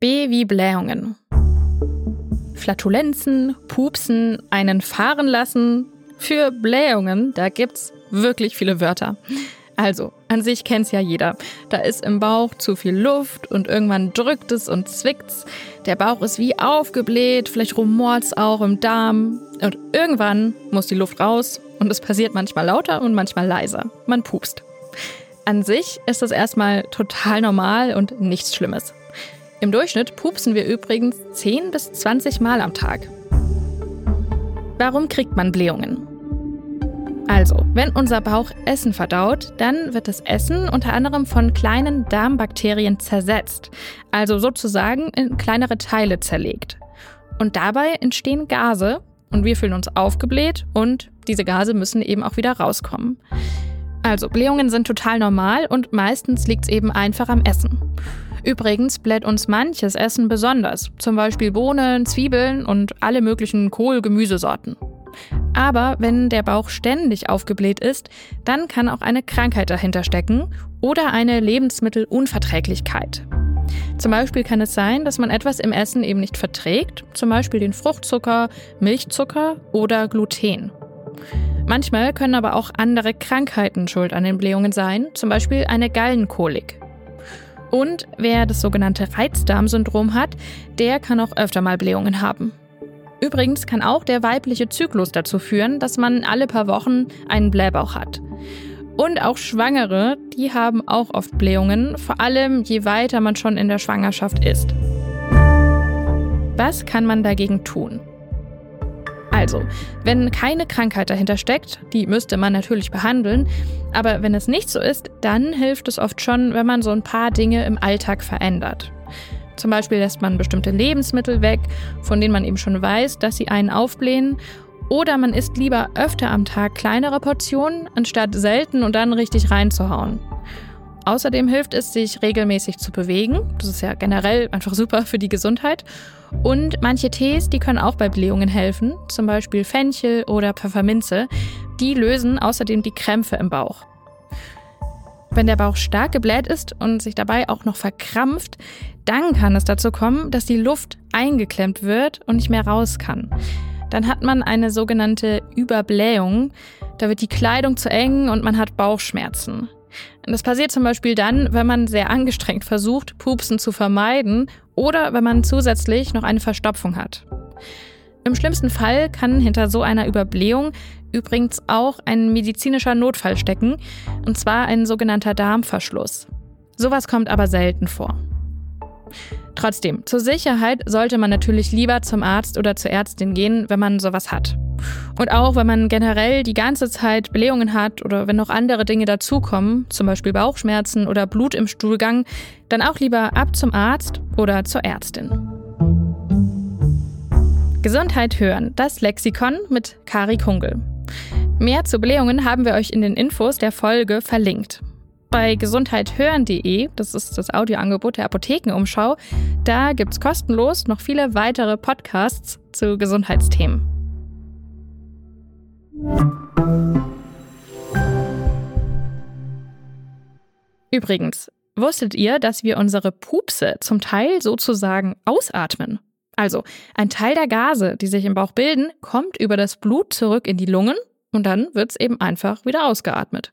B wie Blähungen. Flatulenzen, Pupsen, einen fahren lassen. Für Blähungen, da gibt's wirklich viele Wörter. Also, an sich kennt's ja jeder. Da ist im Bauch zu viel Luft und irgendwann drückt es und zwickt's. Der Bauch ist wie aufgebläht, vielleicht rumort's auch im Darm. Und irgendwann muss die Luft raus und es passiert manchmal lauter und manchmal leiser. Man pupst. An sich ist das erstmal total normal und nichts Schlimmes. Im Durchschnitt pupsen wir übrigens 10 bis 20 Mal am Tag. Warum kriegt man Blähungen? Also, wenn unser Bauch Essen verdaut, dann wird das Essen unter anderem von kleinen Darmbakterien zersetzt, also sozusagen in kleinere Teile zerlegt. Und dabei entstehen Gase und wir fühlen uns aufgebläht und diese Gase müssen eben auch wieder rauskommen. Also, Blähungen sind total normal und meistens liegt es eben einfach am Essen. Übrigens bläht uns manches Essen besonders, zum Beispiel Bohnen, Zwiebeln und alle möglichen Kohl-Gemüsesorten. Aber wenn der Bauch ständig aufgebläht ist, dann kann auch eine Krankheit dahinter stecken oder eine Lebensmittelunverträglichkeit. Zum Beispiel kann es sein, dass man etwas im Essen eben nicht verträgt, zum Beispiel den Fruchtzucker, Milchzucker oder Gluten. Manchmal können aber auch andere Krankheiten schuld an den Blähungen sein, zum Beispiel eine Gallenkolik. Und wer das sogenannte Reizdarmsyndrom hat, der kann auch öfter mal Blähungen haben. Übrigens kann auch der weibliche Zyklus dazu führen, dass man alle paar Wochen einen Blähbauch hat. Und auch Schwangere, die haben auch oft Blähungen, vor allem je weiter man schon in der Schwangerschaft ist. Was kann man dagegen tun? Also, wenn keine Krankheit dahinter steckt, die müsste man natürlich behandeln, aber wenn es nicht so ist, dann hilft es oft schon, wenn man so ein paar Dinge im Alltag verändert. Zum Beispiel lässt man bestimmte Lebensmittel weg, von denen man eben schon weiß, dass sie einen aufblähen. Oder man isst lieber öfter am Tag kleinere Portionen, anstatt selten und dann richtig reinzuhauen. Außerdem hilft es, sich regelmäßig zu bewegen. Das ist ja generell einfach super für die Gesundheit. Und manche Tees, die können auch bei Blähungen helfen, zum Beispiel Fenchel oder Pfefferminze. Die lösen außerdem die Krämpfe im Bauch. Wenn der Bauch stark gebläht ist und sich dabei auch noch verkrampft, dann kann es dazu kommen, dass die Luft eingeklemmt wird und nicht mehr raus kann. Dann hat man eine sogenannte Überblähung. Da wird die Kleidung zu eng und man hat Bauchschmerzen. Das passiert zum Beispiel dann, wenn man sehr angestrengt versucht, Pupsen zu vermeiden oder wenn man zusätzlich noch eine Verstopfung hat. Im schlimmsten Fall kann hinter so einer Überblähung übrigens auch ein medizinischer Notfall stecken, und zwar ein sogenannter Darmverschluss. Sowas kommt aber selten vor. Trotzdem, zur Sicherheit sollte man natürlich lieber zum Arzt oder zur Ärztin gehen, wenn man sowas hat. Und auch wenn man generell die ganze Zeit Blähungen hat oder wenn noch andere Dinge dazukommen, zum Beispiel Bauchschmerzen oder Blut im Stuhlgang, dann auch lieber ab zum Arzt oder zur Ärztin. Gesundheit hören, das Lexikon mit Kari Kungel. Mehr zu Blähungen haben wir euch in den Infos der Folge verlinkt. Bei gesundheithören.de, das ist das Audioangebot der Apothekenumschau, da gibt es kostenlos noch viele weitere Podcasts zu Gesundheitsthemen. Übrigens, wusstet ihr, dass wir unsere Pupse zum Teil sozusagen ausatmen? Also, ein Teil der Gase, die sich im Bauch bilden, kommt über das Blut zurück in die Lungen und dann wird es eben einfach wieder ausgeatmet.